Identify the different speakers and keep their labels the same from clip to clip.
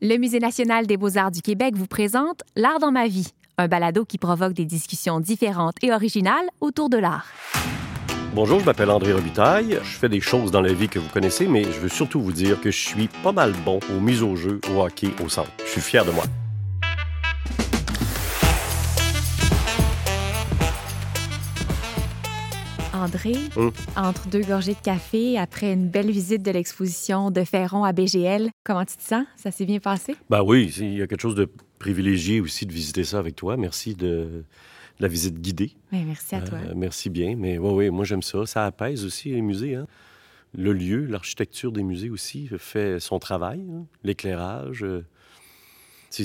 Speaker 1: Le Musée national des beaux-arts du Québec vous présente L'art dans ma vie, un balado qui provoque des discussions différentes et originales autour de l'art.
Speaker 2: Bonjour, je m'appelle André Robitaille. Je fais des choses dans la vie que vous connaissez, mais je veux surtout vous dire que je suis pas mal bon aux mises au jeu, au hockey, au centre. Je suis fier de moi.
Speaker 1: André,
Speaker 2: Hum.
Speaker 1: entre deux gorgées de café, après une belle visite de l'exposition de Ferron à BGL, comment tu te sens? Ça s'est bien passé?
Speaker 2: Ben oui, il y a quelque chose de privilégié aussi de visiter ça avec toi. Merci de la visite guidée.
Speaker 1: Oui, merci à toi.
Speaker 2: Euh, merci bien. Mais oui, oui, moi j'aime ça. Ça apaise aussi les musées. hein. Le lieu, l'architecture des musées aussi fait son travail. hein. L'éclairage. euh,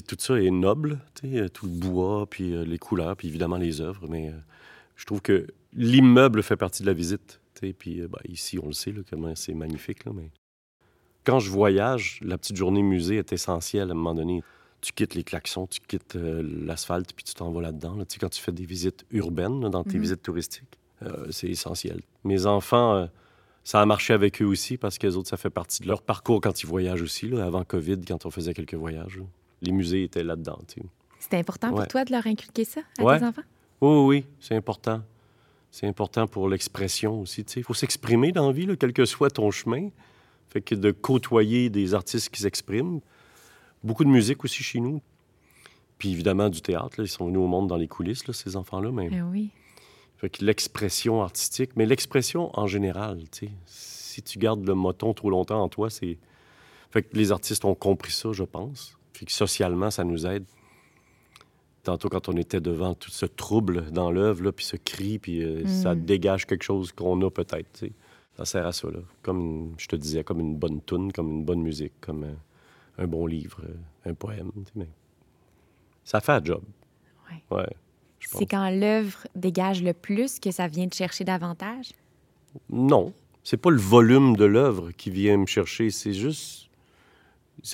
Speaker 2: tout ça est noble. euh, Tout le bois, puis euh, les couleurs, puis évidemment les œuvres. Mais je trouve que l'immeuble fait partie de la visite. Puis euh, ben, ici, on le sait, là, comment c'est magnifique. Là, mais quand je voyage, la petite journée musée est essentielle à un moment donné. Tu quittes les klaxons, tu quittes euh, l'asphalte, puis tu t'en vas là-dedans. là. Quand tu fais des visites urbaines, là, dans tes
Speaker 1: Mhm.
Speaker 2: visites touristiques, euh, c'est essentiel. Mes enfants, euh, ça a marché avec eux aussi parce que les autres, ça fait partie de leur parcours quand ils voyagent aussi, là, avant COVID, quand on faisait quelques voyages. Les musées étaient là-dedans.
Speaker 1: C'était important pour toi de leur inculquer ça à
Speaker 2: Ouais.
Speaker 1: tes enfants?
Speaker 2: Oui, oui, c'est important. C'est important pour l'expression aussi. Il faut s'exprimer dans la vie, là, quel que soit ton chemin. Fait que de côtoyer des artistes qui s'expriment. Beaucoup de musique aussi chez nous. Puis évidemment du théâtre. là. Ils sont venus au monde dans les coulisses, là, ces enfants-là. Mais...
Speaker 1: Eh oui.
Speaker 2: Fait que l'expression artistique, mais l'expression en général, tu sais. Si tu gardes le moton trop longtemps en toi, c'est... Fait que les artistes ont compris ça, je pense. Fait que socialement, ça nous aide. Tantôt, quand on était devant tout ce trouble dans l'œuvre, puis ce cri, puis euh, ça
Speaker 1: Mm.
Speaker 2: dégage quelque chose qu'on a peut-être. Ça sert à ça, là. Comme, une- je te disais, comme une bonne tune, comme une bonne musique, comme euh, un bon livre, euh, un poème, mais... Ça fait un job.
Speaker 1: Ouais. C'est quand l'œuvre dégage le plus que ça vient te chercher davantage?
Speaker 2: Non, c'est pas le volume de l'œuvre qui vient me chercher, c'est juste.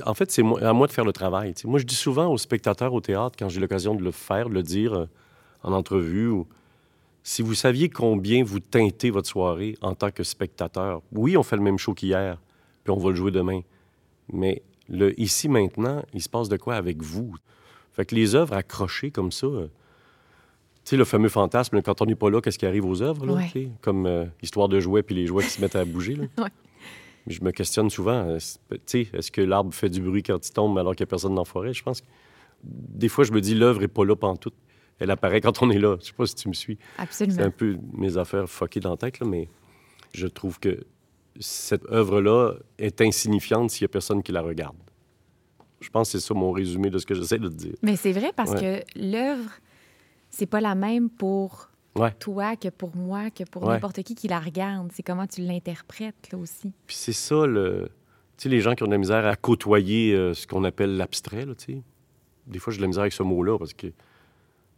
Speaker 2: En fait, c'est à moi de faire le travail. Moi, je dis souvent aux spectateurs au théâtre, quand j'ai l'occasion de le faire, de le dire euh, en entrevue, ou... si vous saviez combien vous teintez votre soirée en tant que spectateur, oui, on fait le même show qu'hier, puis on va le jouer demain, mais le ici maintenant, il se passe de quoi avec vous? Fait que les œuvres accrochées comme ça, euh, tu sais, le fameux fantasme, quand on n'est pas là, qu'est-ce qui arrive aux œuvres? Là,
Speaker 1: Ouais.
Speaker 2: Comme euh, histoire de jouets, puis les jouets qui se mettent à bouger. Là.
Speaker 1: Ouais.
Speaker 2: Je me questionne souvent, euh, c'est- tu sais, est-ce que l'arbre fait du bruit quand il tombe alors qu'il n'y a personne dans la forêt? Je pense que des fois, je me dis, l'œuvre n'est pas là pantoute. Elle apparaît quand on est là. Je sais pas si tu me suis. C'est
Speaker 1: Absolument.
Speaker 2: un peu mes affaires fuckées dans la tête, là, mais je trouve que cette œuvre-là est insignifiante s'il n'y a personne qui la regarde. Je pense que c'est ça mon résumé de ce que j'essaie de te dire.
Speaker 1: Mais c'est vrai parce que l'œuvre, c'est pas la même pour
Speaker 2: Ouais.
Speaker 1: toi que pour moi, que pour
Speaker 2: Ouais.
Speaker 1: n'importe qui qui la regarde. C'est comment tu l'interprètes, là aussi.
Speaker 2: Puis c'est ça, le... tu sais, les gens qui ont de la misère à côtoyer euh, ce qu'on appelle l'abstrait, là, tu sais. Des fois, j'ai de la misère avec ce mot-là parce que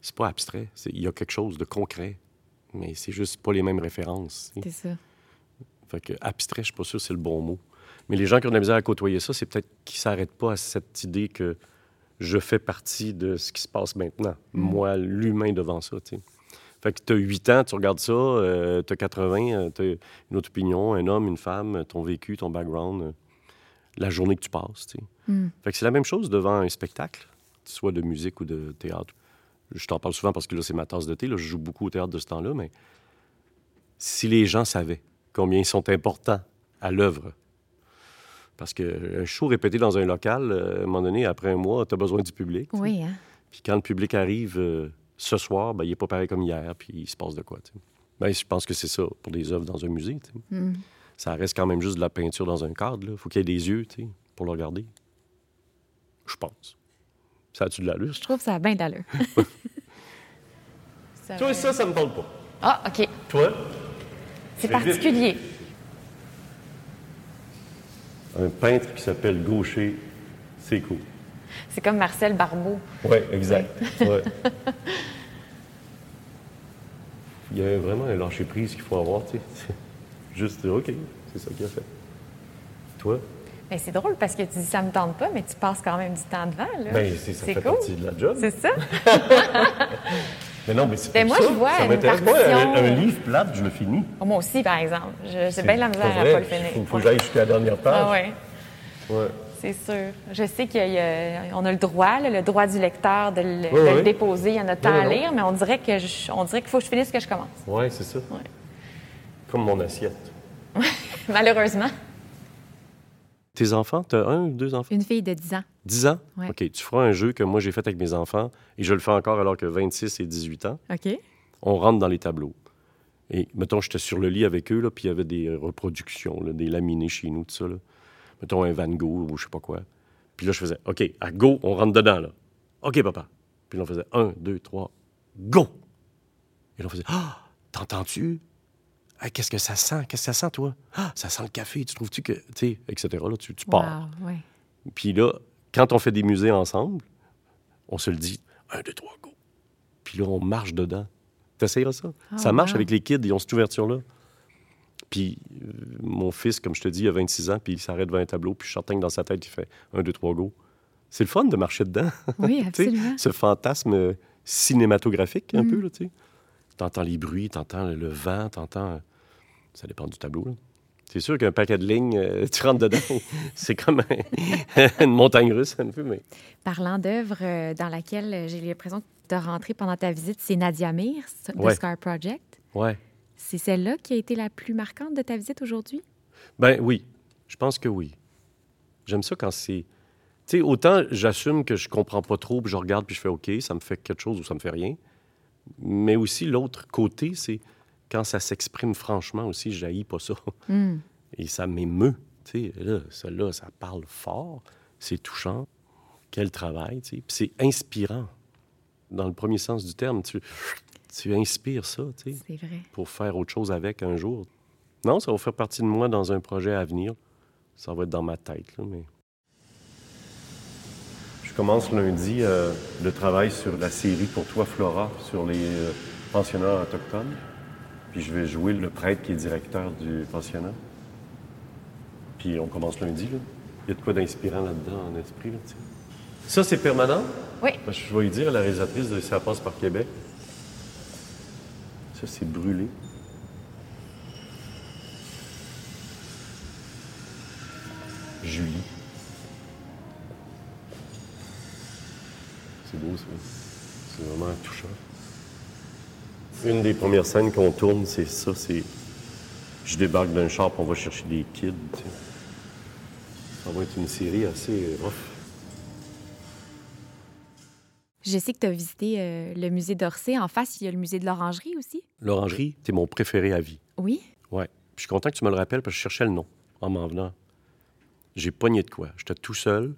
Speaker 2: c'est pas abstrait. Il y a quelque chose de concret, mais c'est juste pas les mêmes références.
Speaker 1: C'est ça.
Speaker 2: Fait que abstrait, je suis pas sûr que c'est le bon mot. Mais les gens qui ont de la misère à côtoyer ça, c'est peut-être qu'ils s'arrêtent pas à cette idée que je fais partie de ce qui se passe maintenant. Moi, l'humain devant ça, tu sais. Fait que tu as 8 ans, tu regardes ça, tu as 80, tu as une autre opinion, un homme, une femme, ton vécu, ton background, euh, la journée que tu passes, tu sais.
Speaker 1: Mm.
Speaker 2: Fait que c'est la même chose devant un spectacle, soit de musique ou de théâtre. Je t'en parle souvent parce que là, c'est ma tasse de thé. Là, je joue beaucoup au théâtre de ce temps-là, mais si les gens savaient combien ils sont importants à l'œuvre, parce qu'un show répété dans un local, euh, à un moment donné, après un mois, tu as besoin du public.
Speaker 1: Oui, hein?
Speaker 2: Puis quand le public arrive euh, ce soir, ben, il n'est pas pareil comme hier, puis il se passe de quoi. tu sais. Ben, je pense que c'est ça pour des œuvres dans un musée. tu sais.
Speaker 1: Mm.
Speaker 2: Ça reste quand même juste de la peinture dans un cadre. Il faut qu'il y ait des yeux tu sais, pour le regarder. Je pense. Ça a-tu de l'allure?
Speaker 1: Je trouve ça a bien d'allure. Ça
Speaker 2: Toi, ça, ça me parle pas.
Speaker 1: Ah, OK.
Speaker 2: Toi?
Speaker 1: C'est
Speaker 2: vite.
Speaker 1: particulier.
Speaker 2: Un peintre qui s'appelle Gaucher, c'est cool.
Speaker 1: C'est comme Marcel Barbeau.
Speaker 2: Oui, exact. Ouais. Il y a vraiment un lâcher-prise qu'il faut avoir, tu sais. Juste OK, c'est ça qu'il a fait. Toi?
Speaker 1: Mais c'est drôle parce que tu dis ça me tente pas, mais tu passes quand même du temps devant, là.
Speaker 2: Ben, c'est, ça fait
Speaker 1: cool.
Speaker 2: partie de la job.
Speaker 1: C'est ça?
Speaker 2: Mais non, mais c'est
Speaker 1: Ben,
Speaker 2: pour
Speaker 1: moi,
Speaker 2: ça.
Speaker 1: je vois
Speaker 2: ça m'intéresse. Moi,
Speaker 1: partition-
Speaker 2: un, un livre plate, je le finis.
Speaker 1: Oh, moi aussi, par exemple. Je- J'ai bien de la misère
Speaker 2: pas
Speaker 1: à pas le finir.
Speaker 2: Faut, faut que j'aille jusqu'à la dernière page.
Speaker 1: Ah ouais.
Speaker 2: Ouais.
Speaker 1: C'est sûr. Je sais qu'on a, a, le droit, le droit du lecteur de le,
Speaker 2: Oui,
Speaker 1: de le
Speaker 2: oui.
Speaker 1: déposer. Il y en a tant à lire, mais on dirait que je- on dirait qu'il faut que je finisse ce que je commence.
Speaker 2: Oui, c'est ça.
Speaker 1: Ouais.
Speaker 2: Comme mon assiette.
Speaker 1: Malheureusement.
Speaker 2: Tes enfants, tu as un ou deux enfants?
Speaker 1: Une fille de 10 ans.
Speaker 2: 10 ans?
Speaker 1: Ouais.
Speaker 2: OK, tu feras un jeu que moi j'ai fait avec mes enfants et je le fais encore alors que 26 et 18 ans.
Speaker 1: OK.
Speaker 2: On rentre dans les tableaux. Et mettons, j'étais sur le lit avec eux, là, puis il y avait des reproductions, là, des laminés chez nous, tout ça. Là. Mettons un Van Gogh ou je sais pas quoi. Puis là, je faisais OK, à go, on rentre dedans, là. OK, papa. Puis là, on faisait un, deux, trois, go! Et là, on faisait Ah, t'entends-tu? Ah, qu'est-ce que ça sent? Qu'est-ce que ça sent, toi? Ah, ça sent le café. Tu trouves-tu que. Tu sais, etc. Là, tu, tu pars.
Speaker 1: Wow, ouais.
Speaker 2: Puis là, quand on fait des musées ensemble, on se le dit, un, deux, trois, go. Puis là, on marche dedans. T'essayeras ça?
Speaker 1: Ah,
Speaker 2: ça marche
Speaker 1: wow.
Speaker 2: avec les kids, ils ont cette ouverture-là? Puis euh, mon fils, comme je te dis, il a 26 ans, puis il s'arrête devant un tableau, puis je certain que dans sa tête, il fait un, deux, trois, go. C'est le fun de marcher dedans.
Speaker 1: Oui, absolument.
Speaker 2: ce fantasme cinématographique, un
Speaker 1: Mm.
Speaker 2: peu, tu sais. T'entends les bruits, t'entends le vent, t'entends... euh, Ça dépend du tableau, là. C'est sûr qu'un paquet de lignes, euh, tu rentres dedans, c'est comme un- une montagne russe, un peu, mais...
Speaker 1: Parlant d'œuvres euh, dans laquelle j'ai l'impression que tu as rentré pendant ta visite, c'est Nadia Mir,
Speaker 2: Ouais.
Speaker 1: Scar Project.
Speaker 2: Ouais.
Speaker 1: C'est celle-là qui a été la plus marquante de ta visite aujourd'hui?
Speaker 2: Ben oui, je pense que oui. J'aime ça quand c'est... Tu sais, autant j'assume que je comprends pas trop, puis je regarde, puis je fais OK, ça me fait quelque chose ou ça me fait rien. Mais aussi, l'autre côté, c'est quand ça s'exprime franchement aussi, je pas ça.
Speaker 1: Hmm.
Speaker 2: Et ça m'émeut. Tu sais, là, celle-là, ça parle fort, c'est touchant. Quel travail, tu sais. Puis c'est inspirant. Dans le premier sens du terme, tu, tu inspires ça, tu sais
Speaker 1: C'est vrai.
Speaker 2: pour faire autre chose avec un jour. Non, ça va faire partie de moi dans un projet à venir. Ça va être dans ma tête, là, mais... Je commence lundi euh, le travail sur la série Pour toi, Flora, sur les euh, pensionnats autochtones. Puis je vais jouer le prêtre qui est directeur du pensionnat. Puis on commence lundi, là. Il y a de quoi d'inspirant là-dedans, en esprit, là, tu sais. Ça, c'est permanent?
Speaker 1: Oui.
Speaker 2: Parce que je vais lui dire à la réalisatrice de Ça passe par Québec. Ça, c'est brûlé. Julie. C'est beau, ça. C'est vraiment touchant. Une des premières scènes qu'on tourne, c'est ça, c'est... Je débarque d'un char, on va chercher des kids. Ça va être une série assez rough.
Speaker 1: Je sais que tu as visité euh, le musée d'Orsay. En face, il y a le musée de l'Orangerie aussi.
Speaker 2: L'orangerie, c'est mon préféré à vie.
Speaker 1: Oui?
Speaker 2: Puis je suis content que tu me le rappelles parce que je cherchais le nom en m'en venant. J'ai pogné de quoi. J'étais tout seul.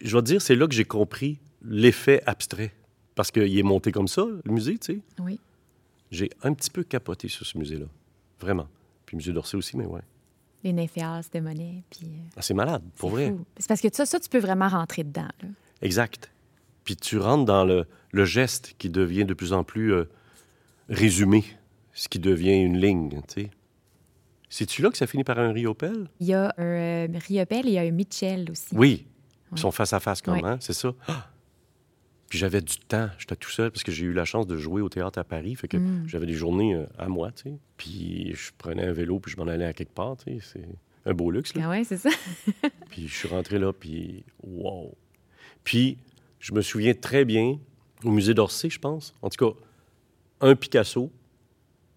Speaker 2: Je dois te dire, c'est là que j'ai compris l'effet abstrait. Parce qu'il est monté comme ça, le musée, tu sais.
Speaker 1: Oui.
Speaker 2: J'ai un petit peu capoté sur ce musée-là. Vraiment. Puis le musée d'Orsay aussi, mais ouais.
Speaker 1: Les nymphéas de Monet. Puis, euh,
Speaker 2: Ah, c'est malade, pour vrai.
Speaker 1: C'est parce que ça, ça, tu peux vraiment rentrer dedans. là.
Speaker 2: Exact. Puis tu rentres dans le, le geste qui devient de plus en plus euh, résumé, ce qui devient une ligne, tu sais. C'est-tu là que ça finit par un riopel?
Speaker 1: Il y a un euh, Riopel et il y a un Mitchell aussi.
Speaker 2: Oui. Ils
Speaker 1: Ouais.
Speaker 2: sont face à face comme,
Speaker 1: Ouais.
Speaker 2: hein? C'est ça? Ah! Puis j'avais du temps. J'étais tout seul parce que j'ai eu la chance de jouer au théâtre à Paris. Fait que
Speaker 1: Mm.
Speaker 2: j'avais des journées euh, à moi, tu sais. Puis je prenais un vélo puis je m'en allais à quelque part, tu sais. C'est un beau luxe, là.
Speaker 1: Ah ouais, c'est ça.
Speaker 2: Puis je suis rentré là, puis wow! Puis je me souviens très bien, au musée d'Orsay, je pense, en tout cas, un Picasso.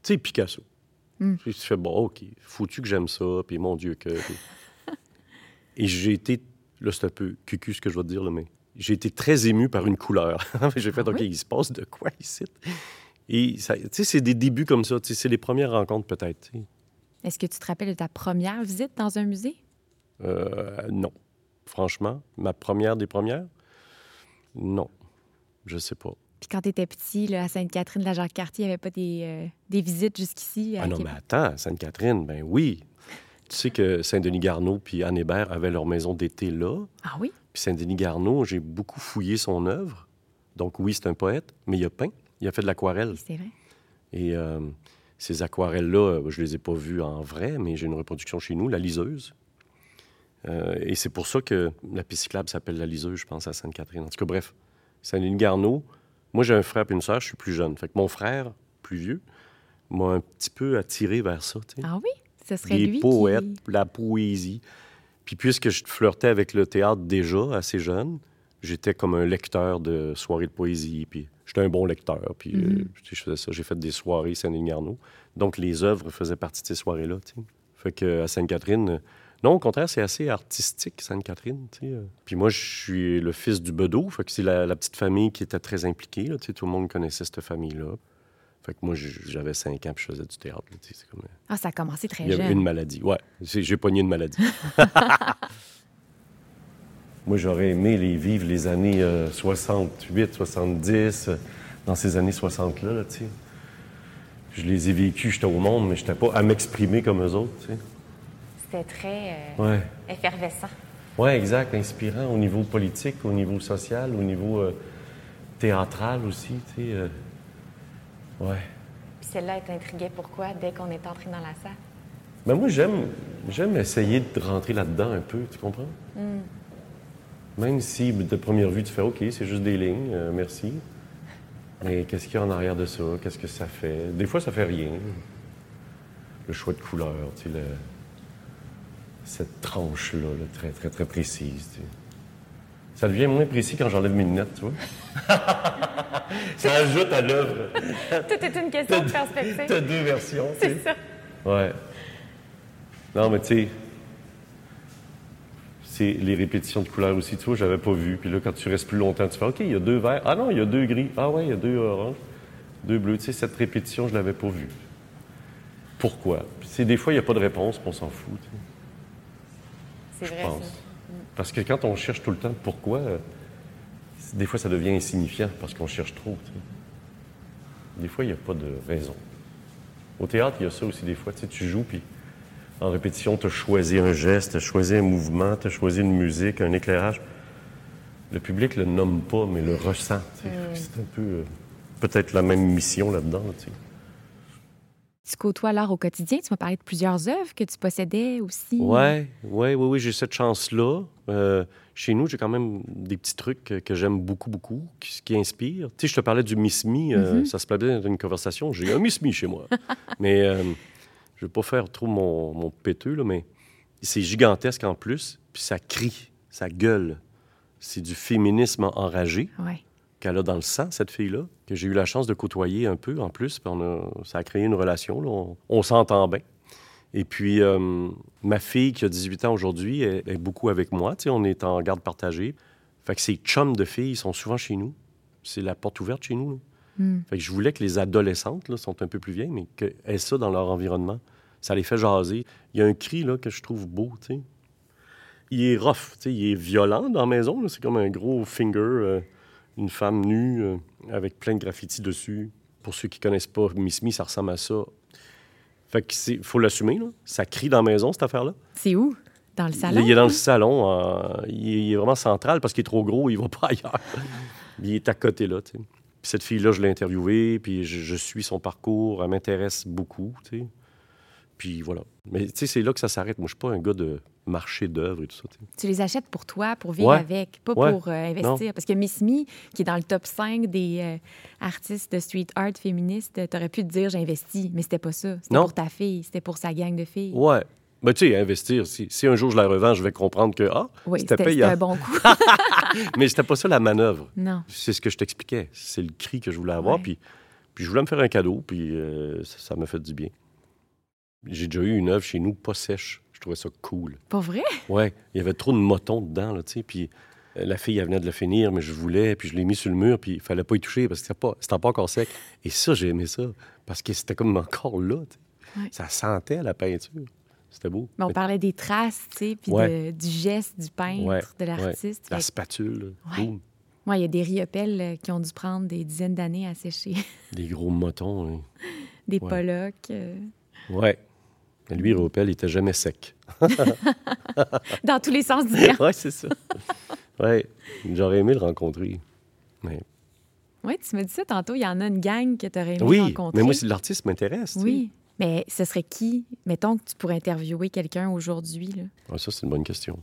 Speaker 2: Tu sais, Picasso.
Speaker 1: Mm.
Speaker 2: Tu fais, bon, OK, foutu que j'aime ça, puis mon Dieu que... puis- Et j'ai été, là c'est un peu cucu ce que je vais te dire, là, mais j'ai été très ému par une couleur. j'ai fait,
Speaker 1: Ah
Speaker 2: OK,
Speaker 1: oui?
Speaker 2: il se passe de quoi ici? Et tu sais, c'est des débuts comme ça, tu sais, c'est les premières rencontres peut-être.
Speaker 1: Est-ce que tu te rappelles de ta première visite dans un musée?
Speaker 2: Euh, non. Franchement, ma première des premières? Non. Je sais pas.
Speaker 1: Puis quand tu étais petit, là, à Sainte-Catherine, la Jacques-Cartier, il n'y avait pas des, euh, des visites jusqu'ici? à
Speaker 2: Ah non,
Speaker 1: Québec?
Speaker 2: mais attends, Sainte-Catherine, ben oui. Tu sais que Saint-Denis-Garneau puis Anne Hébert avaient leur maison d'été là.
Speaker 1: Ah oui?
Speaker 2: Puis Saint-Denis-Garneau, j'ai beaucoup fouillé son œuvre. Donc oui, c'est un poète, mais il a peint. Il a fait de l'aquarelle.
Speaker 1: Oui, c'est vrai.
Speaker 2: Et euh, ces aquarelles-là, euh, je les ai pas vues en vrai, mais j'ai une reproduction chez nous, La Liseuse. Euh, et c'est pour ça que la piste cyclable s'appelle La Liseuse, je pense, à Sainte-Catherine. En tout cas, bref, Saint-Denis-Garneau. Moi, j'ai un frère et une sœur, je suis plus jeune. Fait que mon frère, plus vieux, m'a un petit peu attiré vers ça.
Speaker 1: Ah oui? Ce serait
Speaker 2: Les
Speaker 1: lui
Speaker 2: poètes,
Speaker 1: qui...
Speaker 2: la poésie. Puis puisque je flirtais avec le théâtre déjà assez jeune, j'étais comme un lecteur de soirées de poésie. Puis j'étais un bon lecteur. Puis euh,
Speaker 1: Mhm.
Speaker 2: je faisais ça. J'ai fait des soirées Saint-Denis-Garneau. Donc les œuvres faisaient partie de ces soirées-là. Fait que à Sainte-Catherine, non, au contraire, c'est assez artistique, Sainte-Catherine. euh. Puis moi, je suis le fils du bedeau. Fait que c'est la, la petite famille qui était très impliquée. là, tout le monde connaissait cette famille-là. Fait que moi, j'avais 5 ans puis je faisais du théâtre. là, tu sais, c'est comme, euh,
Speaker 1: Ah, ça a commencé très
Speaker 2: il y avait
Speaker 1: jeune.
Speaker 2: une maladie. Ouais, c'est- j'ai pogné une maladie. Moi, j'aurais aimé les vivre les années euh, 68, 70, euh, dans ces années 60-là, là, tu sais. Je les ai vécues, j'étais au monde, mais j'étais pas à m'exprimer comme eux autres, tu sais.
Speaker 1: C'était très euh,
Speaker 2: Ouais.
Speaker 1: effervescent.
Speaker 2: Ouais, exact, inspirant au niveau politique, au niveau social, au niveau euh, théâtral aussi, tu sais. euh. Ouais.
Speaker 1: Puis celle-là, elle t'intriguait pourquoi dès qu'on est entré dans la salle?
Speaker 2: Ben moi, j'aime, j'aime essayer de rentrer là-dedans un peu, tu comprends? Même si, de première vue, tu fais OK, c'est juste des lignes, euh, merci. Mais qu'est-ce qu'il y a en arrière de ça? Qu'est-ce que ça fait? Des fois, ça fait rien. Le choix de couleur, tu sais, le- cette tranche-là, là, très, très, très précise. tu sais. Ça devient moins précis quand j'enlève mes lunettes, tu vois? ça ajoute à l'œuvre.
Speaker 1: Tout est une question de perspective.
Speaker 2: T'as deux versions, tu sais.
Speaker 1: C'est ça.
Speaker 2: Ouais. Non, mais tu sais, c'est les répétitions de couleurs aussi. Tu vois, j'avais pas vu. Puis là, quand tu restes plus longtemps, tu fais OK, il y a deux verts. Ah non, il y a deux gris. Ah ouais, il y a deux oranges, deux bleus. Tu sais, cette répétition, je l'avais pas vue. Pourquoi? Puis c'est des fois, il n'y a pas de réponse, puis on s'en fout. tu sais,
Speaker 1: C'est
Speaker 2: je pense.
Speaker 1: ça.
Speaker 2: Parce que quand on cherche tout le temps pourquoi, euh, des fois, ça devient insignifiant parce qu'on cherche trop. Des fois, il n'y a pas de raison. Au théâtre, il y a ça aussi des fois. Tu, joues, puis en répétition, tu as choisi un geste, tu as choisi un mouvement, tu as choisi une musique, un éclairage. Le public le nomme pas, mais le ressent. C'est un peu euh, peut-être la même mission là-dedans. là, tu
Speaker 1: côtoies l'art au quotidien. Tu m'as parlé de plusieurs œuvres que tu possédais aussi.
Speaker 2: Ouais, ouais, oui, oui, j'ai cette chance-là. Euh, chez nous, j'ai quand même des petits trucs que, j'aime beaucoup, beaucoup, qui, qui inspirent. Tu sais, je te parlais du Miss Me, euh, ça se plaît bien dans une conversation. J'ai un Miss Me chez moi. mais euh, je veux pas faire trop mon, mon péteux, là, mais c'est gigantesque en plus, puis ça crie, ça gueule. C'est du féminisme enragé
Speaker 1: Ouais.
Speaker 2: Qu'elle a dans le sang, cette fille-là, que j'ai eu la chance de côtoyer un peu en plus. Puis on a- ça a créé une relation. là. On, on s'entend bien. Et puis, euh, ma fille qui a 18 ans aujourd'hui est, est beaucoup avec moi. Tu sais, on est en garde partagée. Fait que ces chums de filles sont souvent chez nous. C'est la porte ouverte chez nous.
Speaker 1: Hmm.
Speaker 2: Fait que je voulais que les adolescentes là, sont un peu plus vieilles, mais qu'elles aient ça dans leur environnement. Ça les fait jaser. Il y a un cri là, que je trouve beau, tu sais. Il est rough, tu sais, il est violent dans la maison. C'est comme un gros finger, euh, une femme nue euh, avec plein de graffitis dessus. Pour ceux qui connaissent pas Miss Me, ça ressemble à ça. Fait que c'est faut l'assumer, là. Ça crie dans la maison, cette affaire-là.
Speaker 1: C'est où? Dans le salon?
Speaker 2: Il est dans le salon. euh, il, est, il est vraiment central parce qu'il est trop gros, il va pas ailleurs. il est à côté, là, tu sais. Puis cette fille-là, je l'ai interviewée, puis je, je suis son parcours. Elle m'intéresse beaucoup, tu sais. Puis voilà. Mais tu sais, c'est là que ça s'arrête. Moi, je suis pas un gars de marché d'œuvres et tout ça, tu
Speaker 1: les achètes pour toi, pour vivre
Speaker 2: Ouais.
Speaker 1: avec, pas
Speaker 2: Ouais.
Speaker 1: pour euh, investir. Parce que Miss Me, qui est dans le top 5 des euh, artistes de street art féministes, t'aurais pu te dire j'investis, mais c'était pas ça. C'était pour ta fille, c'était pour sa gang de filles.
Speaker 2: Ouais. Ben, tu sais, investir, si, si un jour je la revends, je vais comprendre que, ah,
Speaker 1: Oui,
Speaker 2: c'était payant.
Speaker 1: un bon coup.
Speaker 2: Mais c'était pas ça la manœuvre.
Speaker 1: non.
Speaker 2: C'est ce que je t'expliquais. C'est le cri que je voulais avoir. Puis, puis je voulais me faire un cadeau, puis euh, ça ça m'a fait du bien. J'ai déjà eu une œuvre chez nous pas sèche. Je trouvais ça cool.
Speaker 1: Pas vrai?
Speaker 2: Ouais, il y avait trop de motons dedans, là, tu sais. Puis euh, la fille, elle venait de le finir, mais je voulais, puis je l'ai mis sur le mur, puis il fallait pas y toucher parce que c'était pas, c'était pas encore sec. Et ça, j'ai aimé ça, parce que c'était comme encore là, tu sais.
Speaker 1: Ouais.
Speaker 2: Ça sentait la peinture. C'était beau.
Speaker 1: Mais on
Speaker 2: Mais
Speaker 1: parlait des traces, tu sais, puis
Speaker 2: Ouais.
Speaker 1: de- du geste du peintre,
Speaker 2: Ouais,
Speaker 1: de l'artiste.
Speaker 2: La
Speaker 1: Fait
Speaker 2: spatule, boum.
Speaker 1: Ouais, il y a des riopelles euh, qui ont dû prendre des dizaines d'années à sécher.
Speaker 2: des gros motons. hein.
Speaker 1: des
Speaker 2: Ouais.
Speaker 1: Pollock. euh,
Speaker 2: Ouais. Lui, Ropel, il était jamais sec.
Speaker 1: dans tous les sens du terme.
Speaker 2: ouais, c'est ça. Ouais, j'aurais aimé le rencontrer. Mais...
Speaker 1: Oui, tu me dis ça tantôt. Il y en a une gang que tu aurais aimé
Speaker 2: Oui,
Speaker 1: rencontrer.
Speaker 2: mais moi, c'est- l'artiste m'intéresse. sais.
Speaker 1: Oui. Mais ce serait qui? Mettons que tu pourrais interviewer quelqu'un aujourd'hui.
Speaker 2: Ah, ça, c'est une bonne question.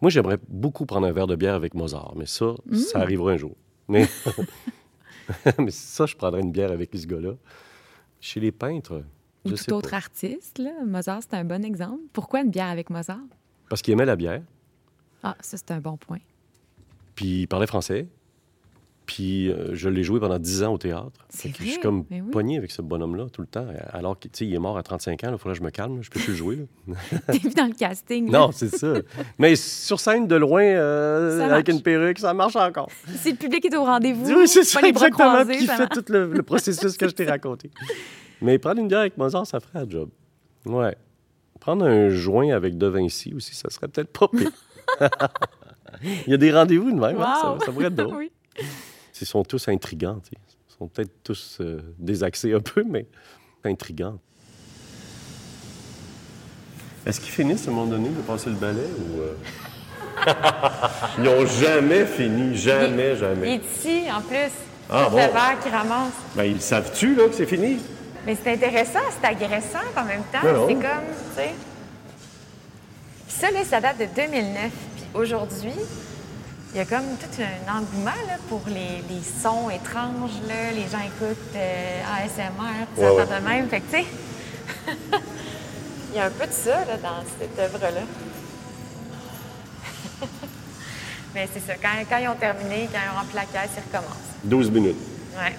Speaker 2: Moi, j'aimerais beaucoup prendre un verre de bière avec Mozart, mais ça,
Speaker 1: Mm.
Speaker 2: ça arrivera un jour. Mais... mais ça, je prendrais une bière avec ce gars-là. Chez les peintres,
Speaker 1: Ou
Speaker 2: je
Speaker 1: tout autre
Speaker 2: pas.
Speaker 1: artiste. Là. Mozart, c'est un bon exemple. Pourquoi une bière avec Mozart?
Speaker 2: Parce qu'il aimait la bière,
Speaker 1: Ah, ça, c'est un bon point.
Speaker 2: puis il parlait français. Puis euh, je l'ai joué pendant 10 ans au théâtre.
Speaker 1: C'est
Speaker 2: que Je suis
Speaker 1: vrai?
Speaker 2: comme
Speaker 1: Mais oui.
Speaker 2: poigné avec ce bonhomme-là tout le temps. Alors qu'il tu sais, il est mort à 35 ans, il faudrait que je me calme. là. Je peux plus le jouer.
Speaker 1: T'es vu dans le casting. là.
Speaker 2: Non, c'est ça. Mais sur scène, de loin, euh, avec une perruque, ça marche encore.
Speaker 1: Si le public est au rendez-vous,
Speaker 2: Oui, c'est ça,
Speaker 1: les bras
Speaker 2: exactement.
Speaker 1: croisés,
Speaker 2: Puis il
Speaker 1: ça
Speaker 2: fait
Speaker 1: marche.
Speaker 2: tout le, le processus que je t'ai raconté. Mais prendre une bière avec Mozart, ça ferait un job. Ouais. Prendre un joint avec De Vinci aussi, ça serait peut-être pas pire. Il y a des rendez-vous de même, hein, ça, pourrait être drôle.
Speaker 1: Oui.
Speaker 2: Ils sont tous intrigants. Ils sont peut-être tous euh, désaxés un peu, mais intrigants. Est-ce qu'ils finissent à un moment donné de passer le balai ou. euh? Ils n'ont jamais fini, jamais,
Speaker 3: Il
Speaker 2: jamais.
Speaker 3: est ici, en plus.
Speaker 2: Ah, bon.
Speaker 3: le verre qui ramasse.
Speaker 2: Ben, ils savent-tu, là, que c'est fini?
Speaker 3: Mais c'est intéressant, c'est agressant en même temps. C'est comme, tu sais. Ça, là, ça date de 2009. Puis aujourd'hui, il y a comme tout un engouement là, pour les, les sons étranges. Là. Les gens écoutent euh, ASMR,
Speaker 2: Ouais,
Speaker 3: ça,
Speaker 2: ouais.
Speaker 3: de même. Fait que, tu sais, il y a un peu de ça là, dans cette œuvre-là. Mais c'est ça, quand, quand ils ont terminé, quand ils ont rempli la caisse, ils recommencent.
Speaker 2: 12 minutes.
Speaker 3: Ouais.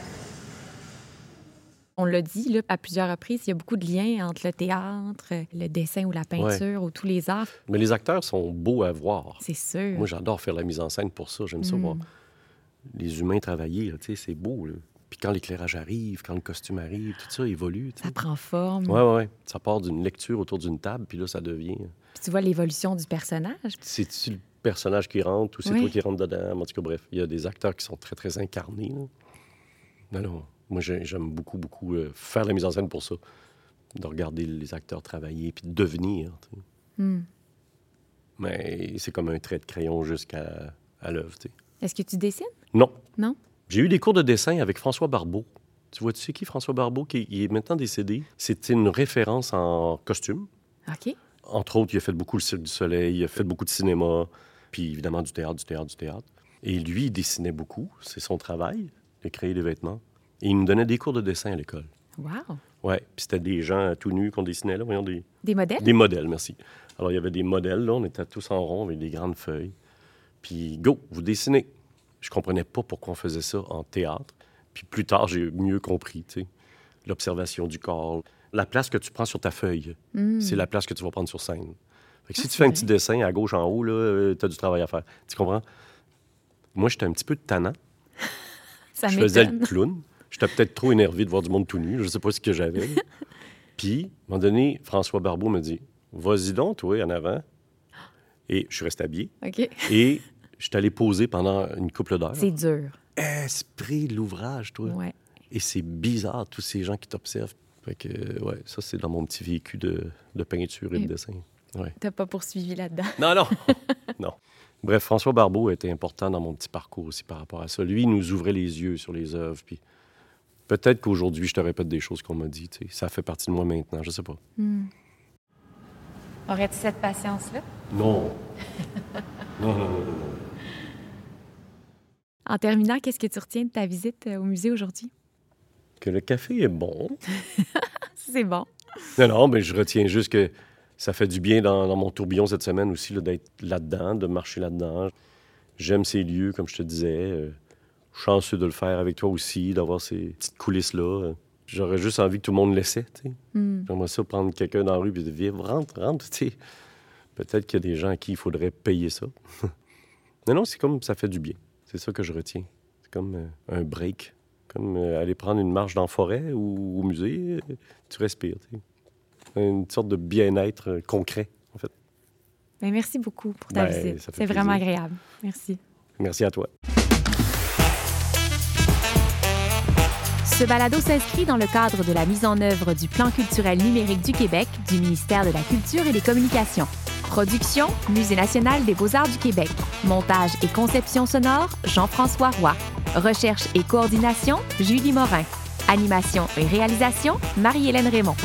Speaker 1: On l'a dit là, à plusieurs reprises, il y a beaucoup de liens entre le théâtre, le dessin ou la peinture ou tous les arts.
Speaker 2: Mais les acteurs sont beaux à voir.
Speaker 1: C'est sûr.
Speaker 2: Moi, j'adore faire la mise en scène pour ça. J'aime ça voir les humains travailler. c'est beau. là. Puis quand l'éclairage arrive, quand le costume arrive, tout ça évolue.
Speaker 1: Ça prend forme.
Speaker 2: Ouais, ouais, ouais. Ça part d'une lecture autour d'une table, puis là, ça devient.
Speaker 1: Puis tu vois l'évolution du personnage.
Speaker 2: C'est-tu le personnage qui rentre ou c'est
Speaker 1: Oui.
Speaker 2: toi qui rentre dedans? En tout cas, bref, il y a des acteurs qui sont très, très incarnés. là. Non, non. Moi, j'ai- j'aime beaucoup, beaucoup euh, faire la mise en scène pour ça. De regarder les acteurs travailler, puis de devenir.
Speaker 1: Hmm.
Speaker 2: Mais c'est comme un trait de crayon jusqu'à à l'œuvre.
Speaker 1: Est-ce que tu dessines?
Speaker 2: Non.
Speaker 1: Non?
Speaker 2: J'ai eu des cours de dessin avec François Barbeau. Tu vois, tu sais qui, François Barbeau, qui qui est maintenant décédé? C'était une référence en costume.
Speaker 1: OK.
Speaker 2: Entre autres, il a fait beaucoup le Cirque du Soleil, il a fait beaucoup de cinéma, puis évidemment du théâtre, du théâtre, du théâtre. Et lui, il dessinait beaucoup. C'est son travail, de créer des vêtements. Et il nous donnait des cours de dessin à l'école.
Speaker 1: Wow.
Speaker 2: Ouais, puis c'était des gens tout nus qu'on dessinait, là, voyons, des,
Speaker 1: Des modèles?
Speaker 2: des modèles, merci. Alors, il y avait des modèles, là, on était tous en rond avec des grandes feuilles. Puis, go, vous dessinez. Je comprenais pas pourquoi on faisait ça en théâtre. Puis plus tard, j'ai mieux compris, tu sais. L'observation du corps, la place que tu prends sur ta feuille, c'est la place que tu vas prendre sur scène. Fait que si
Speaker 1: Hmm. Ah,
Speaker 2: tu fais un petit dessin à gauche, en haut, là, tu as du travail à faire. Tu comprends? Moi, j'étais un petit peu tannant.
Speaker 1: Ça
Speaker 2: je faisais le clown. J'étais peut-être trop énervé de voir du monde tout nu. Je sais pas ce que j'avais. Puis, à un moment donné, François Barbeau me dit Vas-y donc, toi, en avant. Et je suis resté habillé.
Speaker 1: OK.
Speaker 2: Et je suis allé poser pendant une couple d'heures.
Speaker 1: C'est dur.
Speaker 2: Esprit de l'ouvrage, toi.
Speaker 1: Ouais.
Speaker 2: Et c'est bizarre, tous ces gens qui t'observent. Fait que, ouais, ça, c'est dans mon petit vécu de, de peinture et de dessin. Ouais.
Speaker 1: T'as pas poursuivi là-dedans?
Speaker 2: Non, non. non. Bref, François Barbeau était important dans mon petit parcours aussi par rapport à ça. Lui, il nous ouvrait les yeux sur les œuvres. Puis peut-être qu'aujourd'hui, je te répète des choses qu'on m'a dit. tu sais. Ça fait partie de moi maintenant. Je sais pas.
Speaker 3: Aurais-tu cette patience-là?
Speaker 2: Non. non, non, non, non.
Speaker 1: En terminant, qu'est-ce que tu retiens de ta visite euh, au musée aujourd'hui?
Speaker 2: Que le café est bon.
Speaker 1: C'est bon.
Speaker 2: Non, non, mais je retiens juste que ça fait du bien dans, dans mon tourbillon cette semaine aussi d'être là-dedans, de marcher là-dedans. J'aime ces lieux, comme je te disais. Chanceux de le faire avec toi aussi, d'avoir ces petites coulisses-là. J'aurais juste envie que tout le monde laissait, tu sais.
Speaker 1: Hmm.
Speaker 2: J'aimerais ça prendre quelqu'un dans la rue et dire Viens, rentre, rentre, tu sais. Peut-être qu'il y a des gens à qui il faudrait payer ça. non, non, c'est comme ça fait du bien. C'est ça que je retiens. C'est comme euh, un break. Comme euh, aller prendre une marche dans la forêt ou au musée. tu respires, tu sais. Une sorte de bien-être euh, concret, en fait.
Speaker 1: Ben, merci beaucoup pour ta
Speaker 2: Ben,
Speaker 1: visite. C'est vraiment agréable. Merci.
Speaker 2: Merci à toi.
Speaker 1: Ce balado s'inscrit dans le cadre de la mise en œuvre du Plan culturel numérique du Québec du ministère de la Culture et des Communications. Production, Musée national des beaux-arts du Québec. Montage et conception sonore, Jean-François Roy. Recherche et coordination, Julie Morin. Animation et réalisation, Marie-Hélène Raymond.